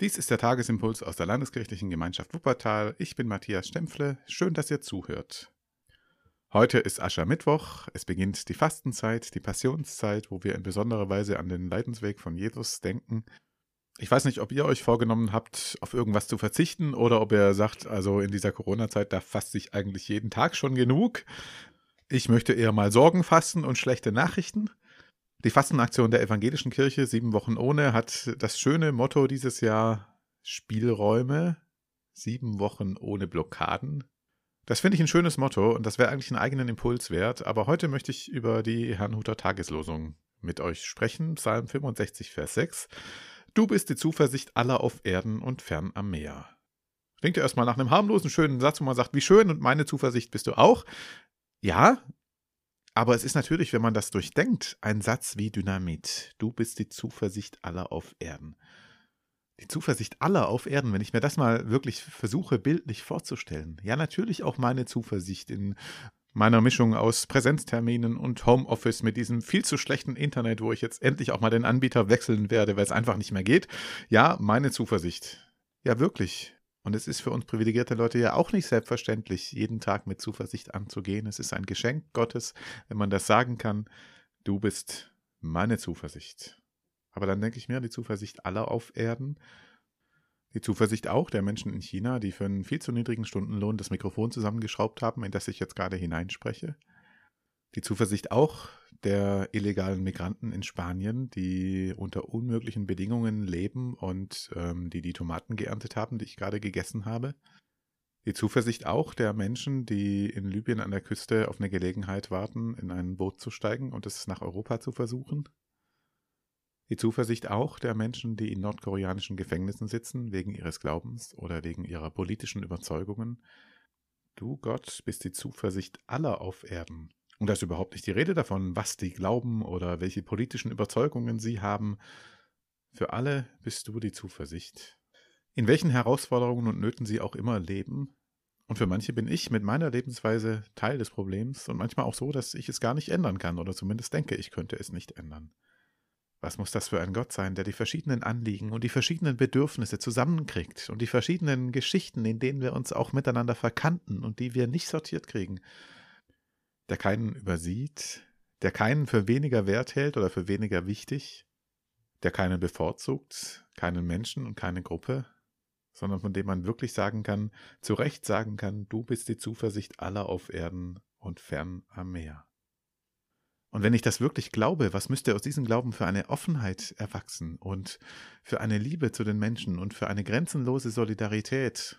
Dies ist der Tagesimpuls aus der Landeskirchlichen Gemeinschaft Wuppertal. Ich bin Matthias Stempfle. Schön, dass ihr zuhört. Heute ist Aschermittwoch. Es beginnt die Fastenzeit, die Passionszeit, wo wir in besonderer Weise an den Leidensweg von Jesus denken. Ich weiß nicht, ob ihr euch vorgenommen habt, auf irgendwas zu verzichten oder ob ihr sagt, also in dieser Corona-Zeit, da fasst sich eigentlich jeden Tag schon genug. Ich möchte eher mal Sorgen fassen und schlechte Nachrichten. Die Fastenaktion der Evangelischen Kirche Sieben Wochen ohne hat das schöne Motto dieses Jahr Spielräume, sieben Wochen ohne Blockaden. Das finde ich ein schönes Motto und das wäre eigentlich einen eigenen Impuls wert, aber heute möchte ich über die Herrnhuter Tageslosung mit euch sprechen, Psalm 65, Vers 6. Du bist die Zuversicht aller auf Erden und fern am Meer. Klingt ja erstmal nach einem harmlosen, schönen Satz, wo man sagt, wie schön und meine Zuversicht bist du auch. Ja, aber es ist natürlich, wenn man das durchdenkt, ein Satz wie Dynamit. Du bist die Zuversicht aller auf Erden. Die Zuversicht aller auf Erden, wenn ich mir das mal wirklich versuche, bildlich vorzustellen. Ja, natürlich auch meine Zuversicht in meiner Mischung aus Präsenzterminen und Homeoffice mit diesem viel zu schlechten Internet, wo ich jetzt endlich auch mal den Anbieter wechseln werde, weil es einfach nicht mehr geht. Ja, meine Zuversicht. Ja, wirklich. Und es ist für uns privilegierte Leute ja auch nicht selbstverständlich, jeden Tag mit Zuversicht anzugehen. Es ist ein Geschenk Gottes, wenn man das sagen kann, du bist meine Zuversicht. Aber dann denke ich mir, die Zuversicht aller auf Erden, die Zuversicht auch der Menschen in China, die für einen viel zu niedrigen Stundenlohn das Mikrofon zusammengeschraubt haben, in das ich jetzt gerade hineinspreche. Die Zuversicht auch der illegalen Migranten in Spanien, die unter unmöglichen Bedingungen leben und ähm, die die Tomaten geerntet haben, die ich gerade gegessen habe. Die Zuversicht auch der Menschen, die in Libyen an der Küste auf eine Gelegenheit warten, in ein Boot zu steigen und es nach Europa zu versuchen. Die Zuversicht auch der Menschen, die in nordkoreanischen Gefängnissen sitzen, wegen ihres Glaubens oder wegen ihrer politischen Überzeugungen. Du Gott bist die Zuversicht aller auf Erden und da ist überhaupt nicht die Rede davon, was die glauben oder welche politischen Überzeugungen sie haben. Für alle bist du die Zuversicht. In welchen Herausforderungen und Nöten sie auch immer leben. Und für manche bin ich mit meiner Lebensweise Teil des Problems und manchmal auch so, dass ich es gar nicht ändern kann oder zumindest denke, ich könnte es nicht ändern. Was muss das für ein Gott sein, der die verschiedenen Anliegen und die verschiedenen Bedürfnisse zusammenkriegt und die verschiedenen Geschichten, in denen wir uns auch miteinander verkannten und die wir nicht sortiert kriegen der keinen übersieht, der keinen für weniger wert hält oder für weniger wichtig, der keinen bevorzugt, keinen Menschen und keine Gruppe, sondern von dem man wirklich sagen kann, zu Recht sagen kann, du bist die Zuversicht aller auf Erden und fern am Meer. Und wenn ich das wirklich glaube, was müsste aus diesem Glauben für eine Offenheit erwachsen und für eine Liebe zu den Menschen und für eine grenzenlose Solidarität,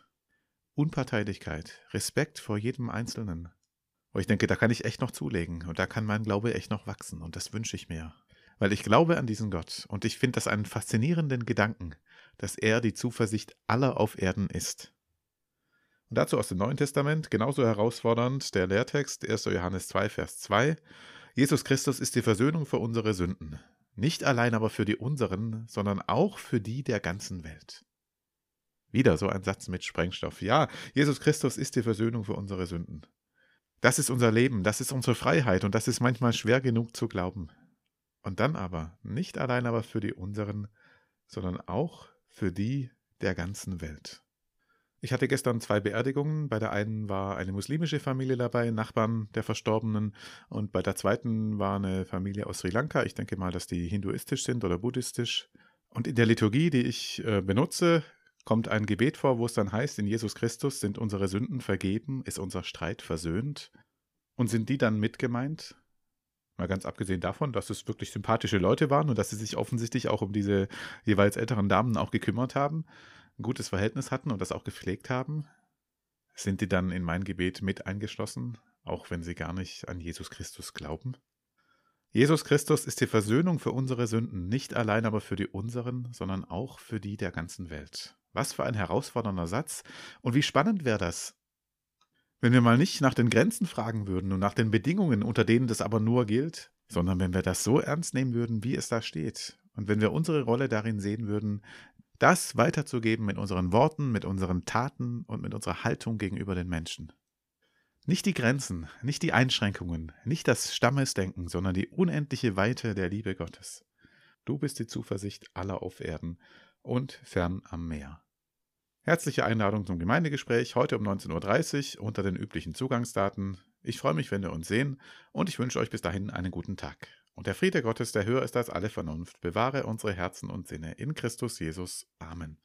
Unparteilichkeit, Respekt vor jedem Einzelnen, wo ich denke, da kann ich echt noch zulegen und da kann mein Glaube echt noch wachsen und das wünsche ich mir. Weil ich glaube an diesen Gott und ich finde das einen faszinierenden Gedanken, dass er die Zuversicht aller auf Erden ist. Und dazu aus dem Neuen Testament, genauso herausfordernd, der Lehrtext 1. Johannes 2, Vers 2. Jesus Christus ist die Versöhnung für unsere Sünden. Nicht allein aber für die unseren, sondern auch für die der ganzen Welt. Wieder so ein Satz mit Sprengstoff. Ja, Jesus Christus ist die Versöhnung für unsere Sünden. Das ist unser Leben, das ist unsere Freiheit und das ist manchmal schwer genug zu glauben. Und dann aber, nicht allein aber für die unseren, sondern auch für die der ganzen Welt. Ich hatte gestern zwei Beerdigungen. Bei der einen war eine muslimische Familie dabei, Nachbarn der Verstorbenen, und bei der zweiten war eine Familie aus Sri Lanka. Ich denke mal, dass die hinduistisch sind oder buddhistisch. Und in der Liturgie, die ich äh, benutze, kommt ein Gebet vor, wo es dann heißt, in Jesus Christus sind unsere Sünden vergeben, ist unser Streit versöhnt. Und sind die dann mitgemeint? Mal ganz abgesehen davon, dass es wirklich sympathische Leute waren und dass sie sich offensichtlich auch um diese jeweils älteren Damen auch gekümmert haben, ein gutes Verhältnis hatten und das auch gepflegt haben. Sind die dann in mein Gebet mit eingeschlossen, auch wenn sie gar nicht an Jesus Christus glauben? Jesus Christus ist die Versöhnung für unsere Sünden, nicht allein aber für die unseren, sondern auch für die der ganzen Welt. Was für ein herausfordernder Satz. Und wie spannend wäre das, wenn wir mal nicht nach den Grenzen fragen würden und nach den Bedingungen, unter denen das aber nur gilt, sondern wenn wir das so ernst nehmen würden, wie es da steht. Und wenn wir unsere Rolle darin sehen würden, das weiterzugeben mit unseren Worten, mit unseren Taten und mit unserer Haltung gegenüber den Menschen. Nicht die Grenzen, nicht die Einschränkungen, nicht das Stammesdenken, sondern die unendliche Weite der Liebe Gottes. Du bist die Zuversicht aller auf Erden und fern am Meer. Herzliche Einladung zum Gemeindegespräch heute um 19.30 Uhr unter den üblichen Zugangsdaten. Ich freue mich, wenn wir uns sehen und ich wünsche euch bis dahin einen guten Tag. Und der Friede Gottes, der höher ist als alle Vernunft, bewahre unsere Herzen und Sinne in Christus Jesus. Amen.